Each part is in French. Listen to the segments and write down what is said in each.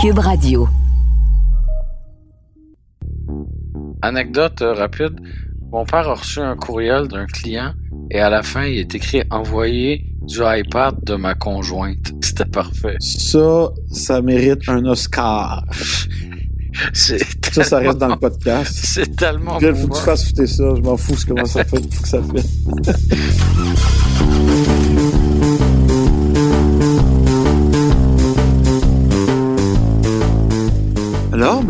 Cube Radio. Anecdote euh, rapide. Mon père a reçu un courriel d'un client et à la fin, il est écrit envoyer du iPad de ma conjointe. C'était parfait. Ça, ça mérite un Oscar. Ça, ça reste dans le podcast. C'est tellement là, faut que tu fasses fouter ça. Je m'en fous comment ça fait. Faut que ça fait.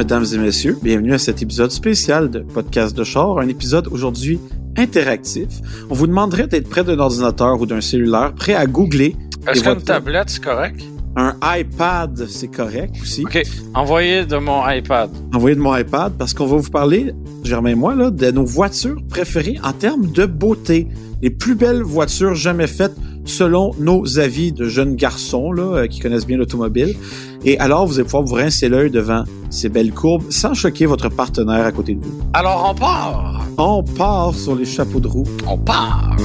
mesdames et messieurs, bienvenue à cet épisode spécial de Podcast de char, un épisode aujourd'hui interactif. On vous demanderait d'être près d'un ordinateur ou d'un cellulaire, prêt à googler Est-ce qu'une tablette, c'est correct? un iPad, c'est correct aussi. OK. Envoyer de mon iPad. envoyé de mon iPad parce qu'on va vous parler, Germain et moi, là, de nos voitures préférées en termes de beauté. Les plus belles voitures jamais faites selon nos avis de jeunes garçons là, euh, qui connaissent bien l'automobile. Et alors, vous allez pouvoir vous rincer l'œil devant ces belles courbes sans choquer votre partenaire à côté de vous. Alors, on part. On part sur les chapeaux de roue. On part.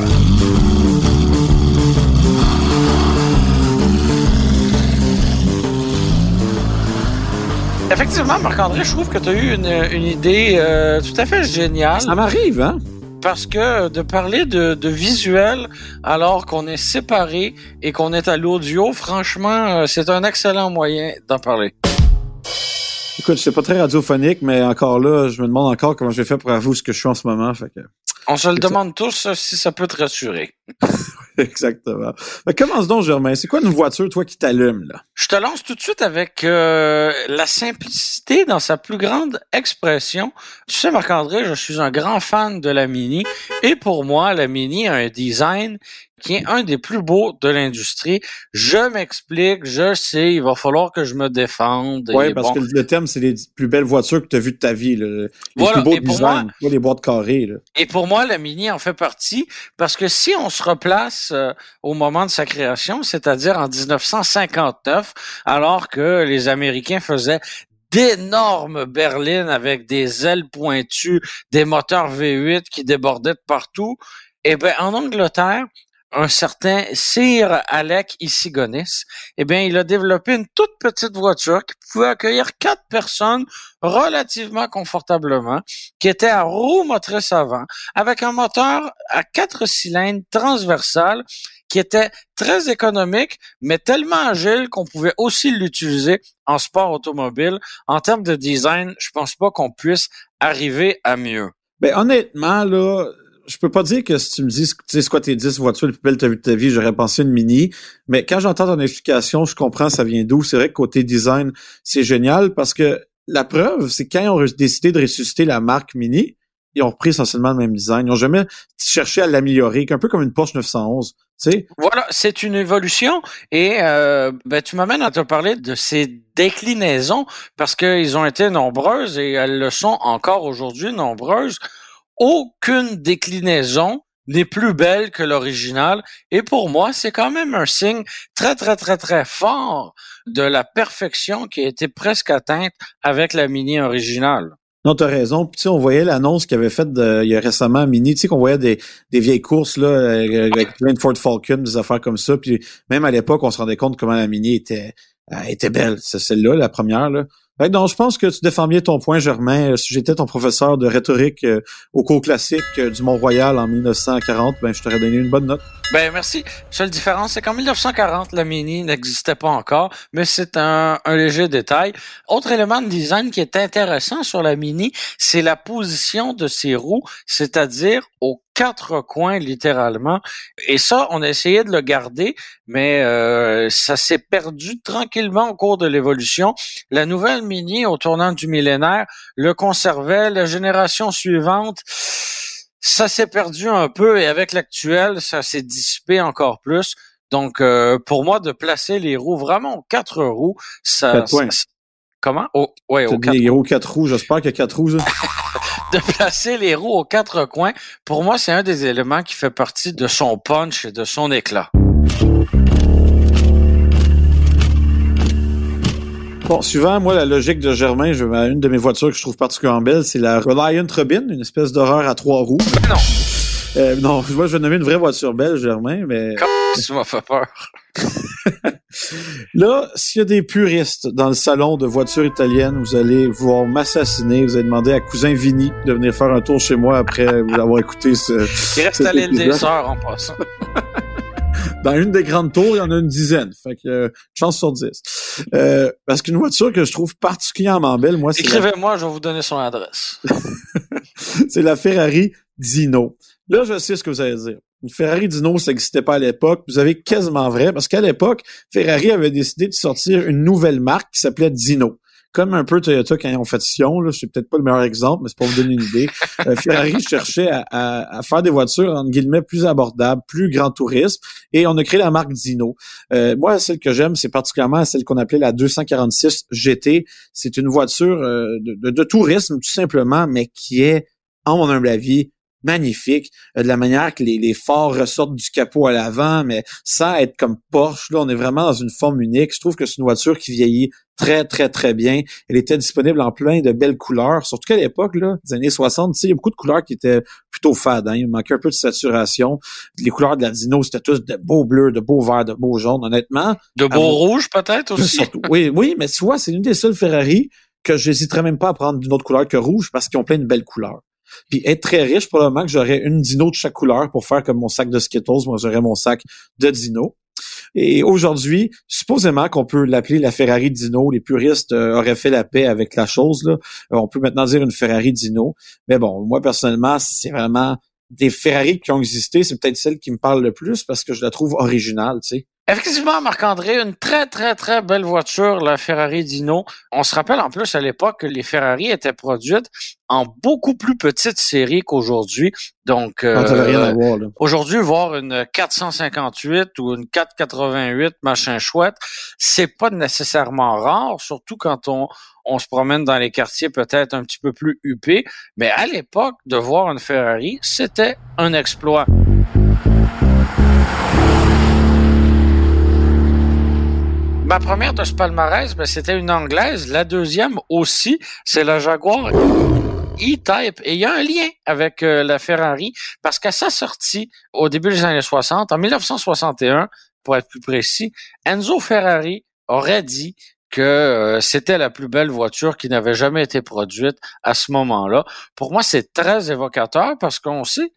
Effectivement, Marc-André, je trouve que tu as eu une, une idée euh, tout à fait géniale. Ça m'arrive, hein? Parce que de parler de, de visuel alors qu'on est séparés et qu'on est à l'audio, franchement, euh, c'est un excellent moyen d'en parler. Écoute, c'est pas très radiophonique, mais encore là, je me demande encore comment je vais faire pour avouer ce que je suis en ce moment. Fait que... On se le ça. demande tous si ça peut te rassurer. Exactement. Mais commence donc, Germain. C'est quoi une voiture, toi, qui t'allume, là? Je te lance tout de suite avec euh, la simplicité dans sa plus grande expression. Tu sais, Marc-André, je suis un grand fan de la Mini et pour moi, la Mini a un design qui est un des plus beaux de l'industrie. Je m'explique, je sais, il va falloir que je me défende. Oui, parce bon. que le thème, c'est les plus belles voitures que tu as vues de ta vie. là. Les Voilà, plus beaux designs, les boîtes carrées. Là. Et pour moi, la Mini en fait partie parce que si on se replace euh, au moment de sa création, c'est-à-dire en 1959, alors que les Américains faisaient d'énormes berlines avec des ailes pointues, des moteurs V8 qui débordaient de partout, eh ben en Angleterre, un certain Sir Alec Isigonis, eh bien, il a développé une toute petite voiture qui pouvait accueillir quatre personnes relativement confortablement, qui était à roue motrice avant, avec un moteur à quatre cylindres transversal qui était très économique, mais tellement agile qu'on pouvait aussi l'utiliser en sport automobile. En termes de design, je pense pas qu'on puisse arriver à mieux. Ben, honnêtement, là, je peux pas dire que si tu me dis, tu sais, c'est quoi tes 10 voitures les plus belles que tu as de ta vie, j'aurais pensé une Mini. Mais quand j'entends ton explication, je comprends ça vient d'où. C'est vrai que côté design, c'est génial parce que la preuve, c'est quand ils ont décidé de ressusciter la marque Mini, ils ont repris essentiellement le même design. Ils ont jamais cherché à l'améliorer, un peu comme une Porsche 911. Tu sais, Voilà, c'est une évolution et euh, ben, tu m'amènes à te parler de ces déclinaisons parce qu'ils ont été nombreuses et elles le sont encore aujourd'hui nombreuses. Aucune déclinaison n'est plus belle que l'original et pour moi, c'est quand même un signe très très très très fort de la perfection qui a été presque atteinte avec la Mini originale. Non, t'as raison. Puis, on voyait l'annonce qu'il avait faite de- il y a récemment Mini, tu sais, qu'on voyait des, vieilles courses, là, euh, avec plein de Ford Falcon, des affaires comme ça. Puis, même à l'époque, on se rendait compte comment la Mini était, euh, belle. C'est celle-là, la première, là. Non, je pense que tu défends bien ton point, Germain. Euh, Si j'étais ton professeur de rhétorique euh, au cours classique euh, du Mont-Royal en 1940, ben, je t'aurais donné une bonne note. Ben merci. Seule différence, c'est qu'en 1940, la Mini n'existait pas encore, mais c'est un, un léger détail. Autre élément de design qui est intéressant sur la Mini, c'est la position de ses roues, c'est-à-dire aux quatre coins littéralement. Et ça, on a essayé de le garder, mais euh, ça s'est perdu tranquillement au cours de l'évolution. La nouvelle Mini, au tournant du millénaire, le conservait. La génération suivante, ça s'est perdu un peu et avec l'actuel, ça s'est dissipé encore plus. Donc, euh, pour moi, de placer les roues vraiment aux quatre roues, ça... Quatre points. ça- comment? Au, ouais, aux quatre des gros quatre roues, j'espère qu'il y a quatre roues, de placer les roues aux quatre coins, pour moi, c'est un des éléments qui fait partie de son punch et de son éclat. Bon, suivant, moi, la logique de Germain, je, une de mes voitures que je trouve particulièrement belle, c'est la Reliant Robin, une espèce d'horreur à trois roues. Non, Euh, non, moi, je vais nommer une vraie voiture belle, Germain, mais tu m'as fait peur. là, s'il y a des puristes dans le salon de voitures italiennes, vous allez voir m'assassiner, vous allez demander à cousin Vinny de venir faire un tour chez moi après vous avoir écouté ce, Il reste à l'île des. Sœurs en passant. Dans une des grandes tours, il y en a une dizaine. Fait que, euh, chance sur dix. Euh, parce qu'une voiture que je trouve particulièrement belle, moi, c'est la Écrivez-moi, je vais vous donner son adresse. c'est la Ferrari Dino. Là, je sais ce que vous allez dire. Une Ferrari Dino, ça n'existait pas à l'époque. Vous avez quasiment vrai, parce qu'à l'époque, Ferrari avait décidé de sortir une nouvelle marque qui s'appelait Dino. Comme un peu Toyota quand ils ont fait Sion, là, c'est peut-être pas le meilleur exemple, mais c'est pour vous donner une idée. Euh, Ferrari cherchait à, à- à faire des voitures, entre guillemets, plus abordables, plus grand tourisme, et on a créé la marque Dino. Euh, moi, celle que j'aime, c'est particulièrement celle qu'on appelait la 246 GT. C'est une voiture euh, de, de- de tourisme, tout simplement, mais qui est, en mon humble avis, magnifique. Euh, de la manière que les, les phares ressortent du capot à l'avant, mais sans être comme Porsche. Là, on est vraiment dans une forme unique. Je trouve que c'est une voiture qui vieillit très, très, très bien. Elle était disponible en plein de belles couleurs. Surtout qu'à l'époque, là, des années 60, tu sais, il y a beaucoup de couleurs qui étaient plutôt fades. Hein. Il manquait un peu de saturation. Les couleurs de la Dino, c'était tous de beaux bleus, de beaux verts, de beaux jaunes. Honnêtement, De beau Ah, vous- rouge, peut-être aussi? Surtout. Oui, oui, mais tu vois, c'est une des seules Ferrari que j'hésiterais même pas à prendre d'une autre couleur que rouge parce qu'ils ont plein de belles couleurs. Puis être très riche, probablement que j'aurais une dino de chaque couleur pour faire comme mon sac de Skittles. Moi, j'aurais mon sac de dino. Et aujourd'hui, supposément qu'on peut l'appeler la Ferrari Dino. Les puristes euh, auraient fait la paix avec la chose. Euh, on peut maintenant dire une Ferrari Dino. Mais bon, moi, personnellement, c'est vraiment des Ferrari qui ont existé. C'est peut-être celle qui me parle le plus parce que je la trouve originale, tu sais. Effectivement, Marc-André, une très, très, très belle voiture, la Ferrari Dino. On se rappelle en plus à l'époque que les Ferrari étaient produites en beaucoup plus petite série qu'aujourd'hui. Donc, Ah, euh, aujourd'hui, voir une 458 ou une 488, machin chouette, c'est pas nécessairement rare, surtout quand on, on se promène dans les quartiers peut-être un petit peu plus huppés. Mais à l'époque, de voir une Ferrari, c'était un exploit. Ma première de ce palmarès, ben, c'était une anglaise. La deuxième aussi, c'est la Jaguar E-Type. Et il y a un lien avec euh, la Ferrari parce qu'à sa sortie au début des années 60, en 1961, pour être plus précis, Enzo Ferrari aurait dit que euh, c'était la plus belle voiture qui n'avait jamais été produite à ce moment-là. Pour moi, c'est très évocateur parce qu'on sait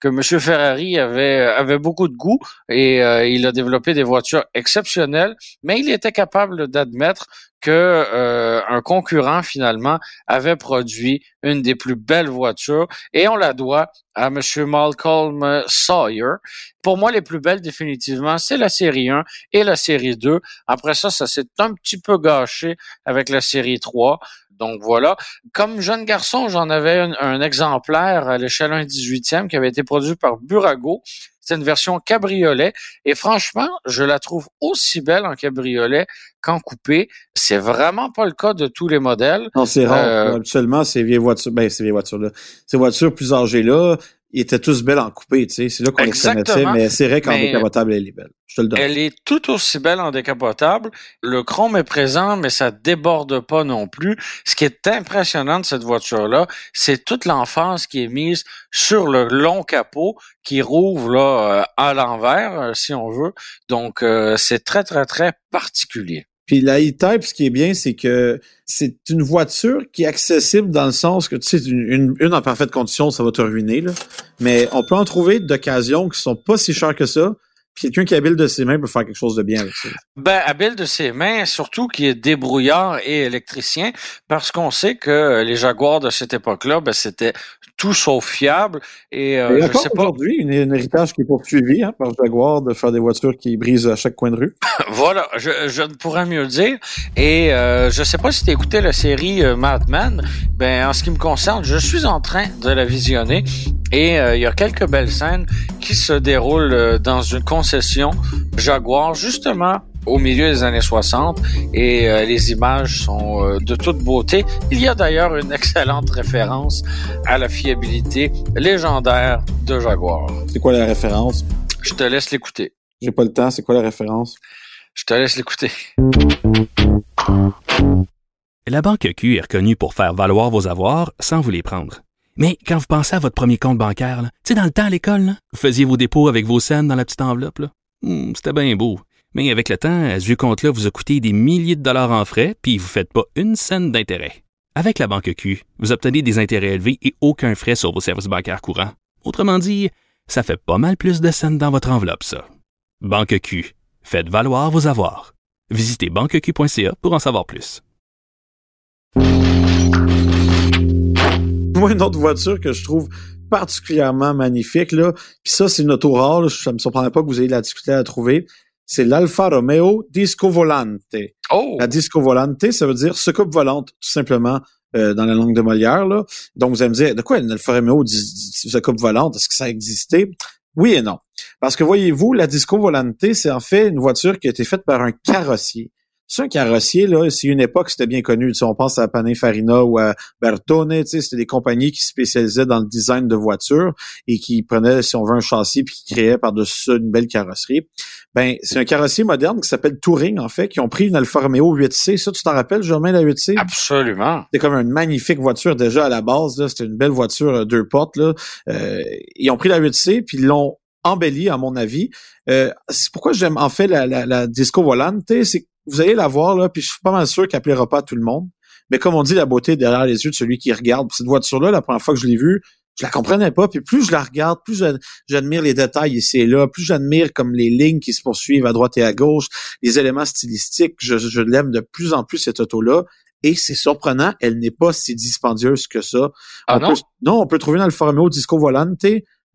que, M. Ferrari avait, avait beaucoup de goût et euh, il a développé des voitures exceptionnelles, mais il était capable d'admettre que euh, un concurrent finalement avait produit une des plus belles voitures et on la doit à M. Malcolm Sawyer. Pour moi, les plus belles définitivement, c'est la série 1 et la série 2. Après ça, ça s'est un petit peu gâché avec la série 3. Donc voilà. Comme jeune garçon, j'en avais un, un exemplaire à l'échelle 1 18e qui avait été produit par Burago. C'est une version cabriolet. Et franchement, je la trouve aussi belle en cabriolet qu'en coupé. C'est vraiment pas le cas de tous les modèles. Non, c'est rare. Euh, Habituellement, ces vieilles voitures, ben, ces vieilles voitures-là, ces voitures plus âgées-là, ils étaient tous belles en coupé, tu sais. C'est là qu'on les connaissait, mais c'est vrai qu'en décapotable, elle est belle. Je te le donne. Elle est tout aussi belle en décapotable. Le chrome est présent, mais ça déborde pas non plus. Ce qui est impressionnant de cette voiture-là, c'est toute l'emphase qui est mise sur le long capot qui rouvre là euh, à l'envers, euh, si on veut. Donc, euh, c'est très, très, très particulier. Puis la E-Type, ce qui est bien, c'est que c'est une voiture qui est accessible dans le sens que, tu sais, une, une, une en parfaite condition, ça va te ruiner, là. Mais on peut en trouver d'occasions qui sont pas si chères que ça. Puis quelqu'un qui habile de ses mains peut faire quelque chose de bien avec ça. Ben, habile de ses mains, surtout qui est débrouillard et électricien, parce qu'on sait que les Jaguars de cette époque-là, ben, c'était tout sauf fiable. Et euh, Et encore aujourd'hui, une- un héritage qui est poursuivi hein, par Jaguar de faire des voitures qui brisent à chaque coin de rue. Voilà, je, je ne pourrais mieux dire. Et euh, je sais pas si tu as écouté la série euh, Mad Men. Ben, en ce qui me concerne, je suis en train de la visionner. Et euh, il y a quelques belles scènes qui se déroulent euh, dans une concession Jaguar, justement au milieu des années 60 et euh, les images sont de toute beauté. Il y a d'ailleurs une excellente référence à la fiabilité légendaire de Jaguar. C'est quoi la référence? Je te laisse l'écouter. J'ai pas le temps, c'est quoi la référence? Je te laisse l'écouter. La Banque Q est reconnue pour faire valoir vos avoirs sans vous les prendre. Mais quand vous pensez à votre premier compte bancaire, tu sais, dans le temps à l'école, vous faisiez vos dépôts avec vos scènes dans la petite enveloppe. Hmm, C'était bien beau. Mais avec le temps, ce vieux compte-là vous a coûté des milliers de dollars en frais, puis vous ne faites pas une scène d'intérêt. Avec la Banque Q, vous obtenez des intérêts élevés et aucun frais sur vos services bancaires courants. Autrement dit, ça fait pas mal plus de scènes dans votre enveloppe, ça. Banque Q. Faites valoir vos avoirs. Visitez banqueq.ca pour en savoir plus. Moi, une autre voiture que je trouve particulièrement magnifique, là, puis ça, c'est une auto rare, là, ça me surprendrait pas que vous ayez la difficulté à la trouver, c'est l'Alfa Romeo Disco Volante. Oh! La Disco Volante, ça veut dire soucoupe volante, tout simplement, euh, dans la langue de Molière. Là. Donc, vous allez me dire, de quoi une Alfa Romeo soucoupe volante? Est-ce que ça existait? Oui et non. Parce que voyez-vous, la Disco Volante, c'est en fait une voiture qui a été faite par un carrossier. C'est un carrossier, là, c'est une époque, c'était bien connu. Si on pense à Pininfarina ou à Bertone, c'était des compagnies qui spécialisaient dans le design de voitures et qui prenaient, si on veut, un châssis puis qui créaient par-dessus ça une belle carrosserie. Ben, c'est un carrossier moderne qui s'appelle Touring, en fait, qui ont pris une Alfa Romeo 8C. Ça, tu t'en rappelles, Germain, la 8C? Absolument. C'était comme une magnifique voiture déjà à la base. Là. C'était une belle voiture euh, deux portes. Là. Euh, ils ont pris la 8C puis ils l'ont embellie, à mon avis. Euh, c'est pourquoi j'aime en fait la, la, la Disco Volante. C'est vous allez la voir, là, puis je suis pas mal sûr qu'elle plaira pas à tout le monde. Mais comme on dit, la beauté est derrière les yeux de celui qui regarde. Cette voiture-là, la première fois que je l'ai vue, je la comprenais pas. Puis plus je la regarde, plus j'admire les détails ici et là, plus j'admire comme les lignes qui se poursuivent à droite et à gauche, les éléments stylistiques. Je, je l'aime de plus en plus, cette auto-là. Et c'est surprenant, elle n'est pas si dispendieuse que ça. Ah on non? Peut, non, on peut trouver une Alfa Romeo Disco Volante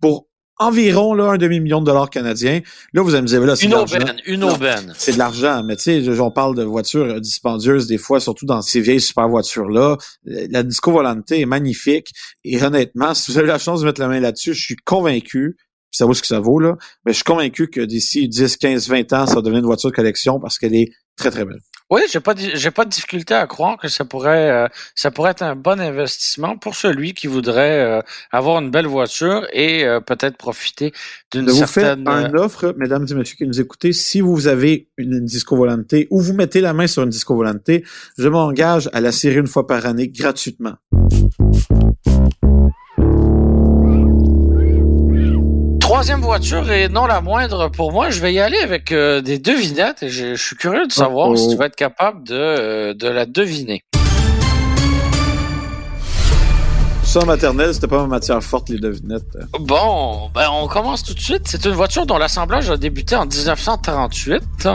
pour environ là, un demi-million de dollars canadiens. Là, vous allez me dire, là, c'est Une de l'argent. aubaine, une aubaine. C'est de l'argent, mais tu sais, on parle de voitures dispendieuses des fois, surtout dans ces vieilles super voitures-là. La Disco Volante est magnifique. Et honnêtement, si vous avez la chance de mettre la main là-dessus, je suis convaincu, ça vaut ce que ça vaut, là, mais je suis convaincu que d'ici 10, 15, 20 ans, ça va devenir une voiture de collection parce qu'elle est très, très belle. Oui, j'ai pas j'ai pas de difficulté à croire que ça pourrait euh, ça pourrait être un bon investissement pour celui qui voudrait euh, avoir une belle voiture et euh, peut-être profiter d'une Je vous certaine euh, une offre, mesdames et messieurs qui nous écoutez, si vous avez une Disco Volante ou vous mettez la main sur une Disco Volante, je m'engage à la serrer une fois par année gratuitement. Troisième voiture et non la moindre pour moi. Je vais y aller avec euh, des devinettes et je, je suis curieux de savoir Oh, oh. si tu vas être capable de euh, de la deviner. Ça, en maternelle, c'était pas ma matière forte, les devinettes. Bon, ben on commence tout de suite. C'est une voiture dont l'assemblage a débuté en 1938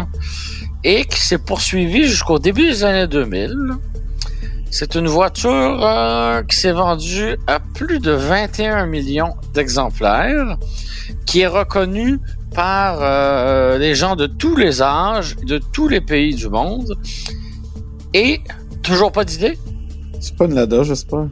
et qui s'est poursuivi jusqu'au début des années 2000. C'est une voiture euh, qui s'est vendue à plus de 21 millions d'exemplaires, qui est reconnue par euh, les gens de tous les âges, de tous les pays du monde. Et toujours pas d'idée? C'est pas une Lada, j'espère.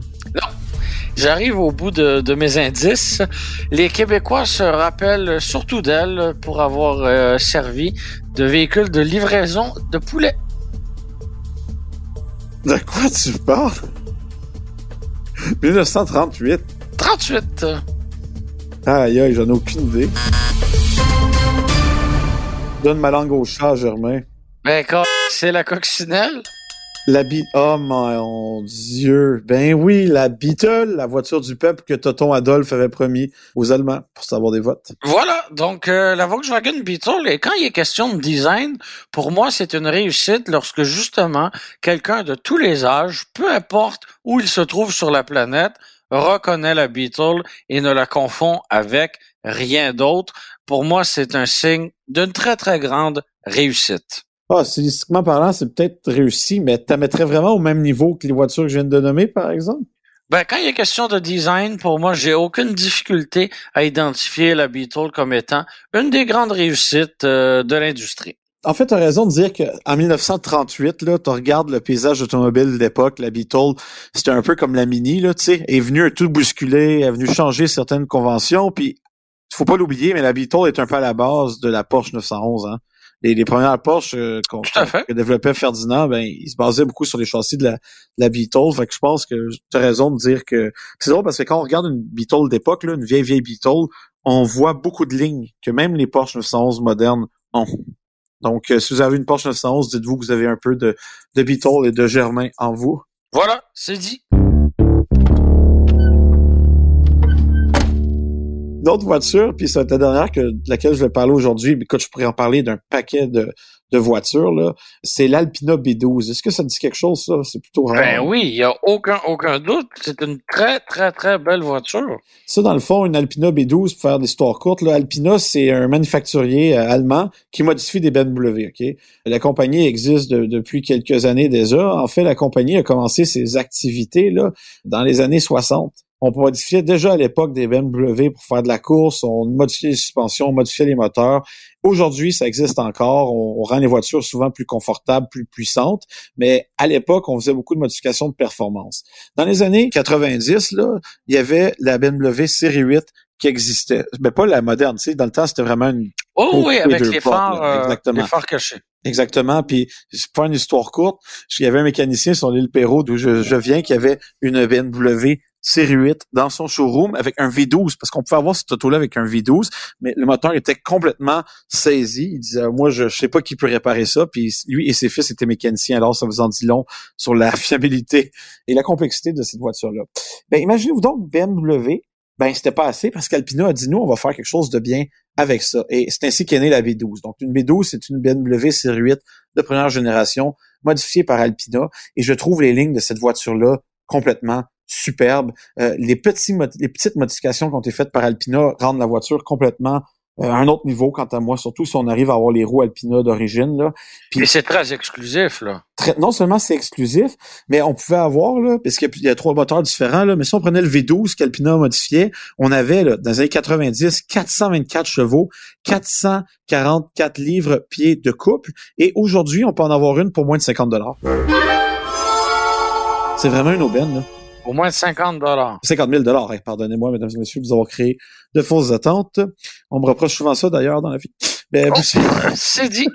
J'arrive au bout de, de mes indices. Les Québécois se rappellent surtout d'elle pour avoir euh, servi de véhicule de livraison de poulet. De quoi tu parles? 1938. 38. Aïe, aïe, j'en ai aucune idée. Donne ma langue au chat, Germain. Ben, quand c'est la coccinelle? La bi... Oh mon Dieu. Ben oui, la Beetle, la voiture du peuple que Toton Adolphe avait promis aux Allemands pour savoir des votes. Voilà, donc euh, la Volkswagen Beetle, et quand il est question de design, pour moi, c'est une réussite lorsque justement quelqu'un de tous les âges, peu importe où il se trouve sur la planète, reconnaît la Beetle et ne la confond avec rien d'autre. Pour moi, c'est un signe d'une très, très grande réussite. Ah, stylistiquement parlant, c'est peut-être réussi, mais tu mettrais vraiment au même niveau que les voitures que je viens de nommer, par exemple? Ben, quand il est question de design, pour moi, j'ai aucune difficulté à identifier la Beetle comme étant une des grandes réussites euh, de l'industrie. En fait, tu as raison de dire qu'en 1938, là, tu regardes le paysage automobile d'époque, la Beetle, c'était un peu comme la Mini, là, tu sais, est venue tout bousculer, est venue changer certaines conventions, puis faut pas l'oublier, mais la Beetle est un peu à la base de la Porsche 911, hein. Les, les premières Porsche euh, qu'on que développait Ferdinand, ben, il se basait beaucoup sur les châssis de la, de la Beetle. Fait que je pense que tu as raison de dire que. C'est drôle parce que quand on regarde une Beetle d'époque, une vieille vieille Beetle, on voit beaucoup de lignes que même les Porsche 911 modernes ont. Donc, euh, si vous avez une Porsche 911, dites-vous que vous avez un peu de, de Beetle et de Germain en vous. Voilà, c'est dit. D'autres voitures, puis c'est la dernière que, de laquelle je vais parler aujourd'hui, mais quand je pourrais en parler d'un paquet de, de voitures, là, c'est l'Alpina B12. Est-ce que ça dit quelque chose, ça? C'est plutôt rare. Ben oui, il n'y a aucun, aucun doute. C'est une très, très, très belle voiture. Ça, dans le fond, une Alpina B12, pour faire l'histoire courte, là, Alpina, c'est un manufacturier euh, allemand qui modifie des BMW, OK? La compagnie existe depuis quelques années déjà. En fait, la compagnie a commencé ses activités, là, dans les années 60 on modifiait déjà à l'époque des BMW pour faire de la course, on modifiait les suspensions, on modifiait les moteurs. Aujourd'hui, ça existe encore. On, rend les voitures souvent plus confortables, plus puissantes, mais à l'époque, on faisait beaucoup de modifications de performance. Dans les années 90, là, il y avait la BMW Série 8 qui existait. Mais pas la moderne, tu sais. Dans le temps, c'était vraiment une... Oh oui, avec les phares, euh, les phares cachés. Exactement. Puis, pour une histoire courte, il y avait un mécanicien sur l'île Perrault d'où je, je viens qui avait une BMW série 8 dans son showroom avec un V12 parce qu'on pouvait avoir cette auto-là avec un V12, mais le moteur était complètement saisi. Il disait moi je, je sais pas qui peut réparer ça. Puis lui et ses fils étaient mécaniciens, alors ça vous en dit long sur la fiabilité et la complexité de cette voiture-là. Ben imaginez-vous donc BMW. Ben c'était pas assez parce qu'Alpina a dit nous on va faire quelque chose de bien avec ça. Et c'est ainsi qu'est née la V12. Donc une V12 c'est une BMW série 8 de première génération modifiée par Alpina et je trouve les lignes de cette voiture-là complètement superbe. Euh, les, petits, les petites modifications qui ont été faites par Alpina rendent la voiture complètement euh, à un autre niveau, quant à moi, surtout si on arrive à avoir les roues Alpina d'origine. Là. Puis, c'est très exclusif, là. non seulement c'est exclusif, mais on pouvait avoir, là, parce qu'il y, a trois moteurs différents, là, mais si on prenait le V12 qu'Alpina modifiait, on avait, là, dans les années 90, 424 chevaux, 444 livres pieds de couple, et aujourd'hui, on peut en avoir une pour moins de 50 dollars. C'est vraiment une aubaine, là. Au moins 50 dollars. 50 000 dollars. Pardonnez-moi, mesdames et messieurs, vous avoir créé de fausses attentes. On me reproche souvent ça, d'ailleurs, dans la vie. Ben, oh, c'est dit.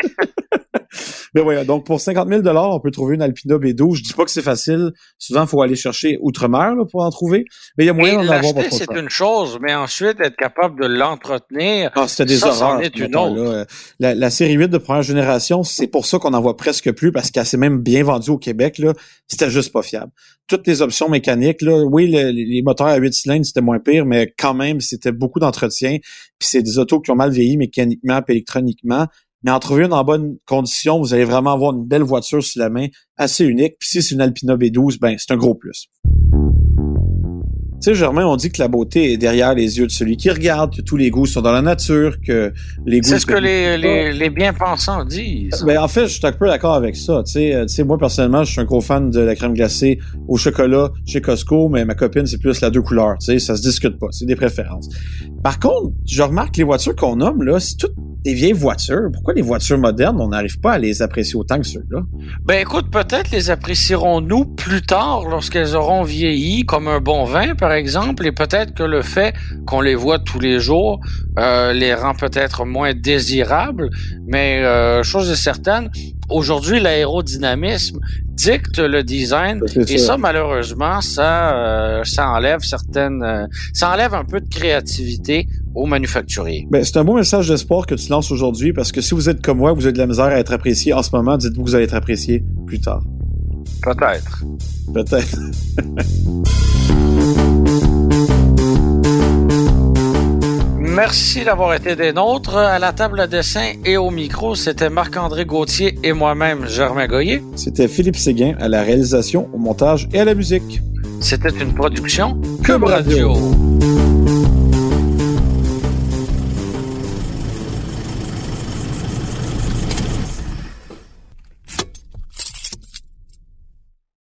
Mais voilà, donc pour 50 000 on peut trouver une Alpina B12. Je dis pas que c'est facile. Souvent, il faut aller chercher outre-mer pour en trouver. Mais il y a moyen d'en avoir pas c'est une chose, mais ensuite, être capable de l'entretenir, ah, c'était des horreurs, est une autre. La, la, série 8 de première génération, c'est pour ça qu'on en voit presque plus, parce qu'elle s'est même bien vendue au Québec. Là, C'était juste pas fiable. Toutes les options mécaniques, là, oui, les moteurs à 8 cylindres, c'était moins pire, mais quand même, c'était beaucoup d'entretien. Puis c'est des autos qui ont mal vieilli mécaniquement et électroniquement. Mais en trouver une en bonne condition, vous allez vraiment avoir une belle voiture sur la main, assez unique. Puis si c'est une Alpina B12, ben c'est un gros plus. Tu sais, Germain, on dit que la beauté est derrière les yeux de celui qui regarde, que tous les goûts sont dans la nature, que les goûts... C'est ce que les, les, les bien-pensants disent. Ben, en fait, je suis un peu d'accord avec ça. Tu sais, tu sais, moi, personnellement, je suis un gros fan de la crème glacée au chocolat chez Costco, mais ma copine, c'est plus la deux couleurs. Tu sais, ça se discute pas. C'est des préférences. Par contre, je remarque que les voitures qu'on nomme, là, c'est toutes des vieilles voitures. Pourquoi les voitures modernes, on n'arrive pas à les apprécier autant que ceux-là? Ben écoute, peut-être les apprécierons-nous plus tard lorsqu'elles auront vieilli, comme un bon vin, par exemple, et peut-être que le fait qu'on les voit tous les jours euh, les rend peut-être moins désirables, mais euh, chose est certaine, aujourd'hui, l'aérodynamisme dicte le design et ça, malheureusement, ça, euh, ça enlève certaines, euh, ça enlève un peu de créativité aux manufacturiers. Ben, c'est un beau message d'espoir que tu lances aujourd'hui parce que si vous êtes comme moi, vous avez de la misère à être apprécié en ce moment, dites-vous que vous allez être apprécié plus tard. Peut-être. Peut-être. Merci d'avoir été des nôtres. À la table de dessin et au micro, c'était Marc-André Gauthier et moi-même, Germain Goyer. C'était Philippe Séguin à la réalisation, au montage et à la musique. C'était une production Cube Radio.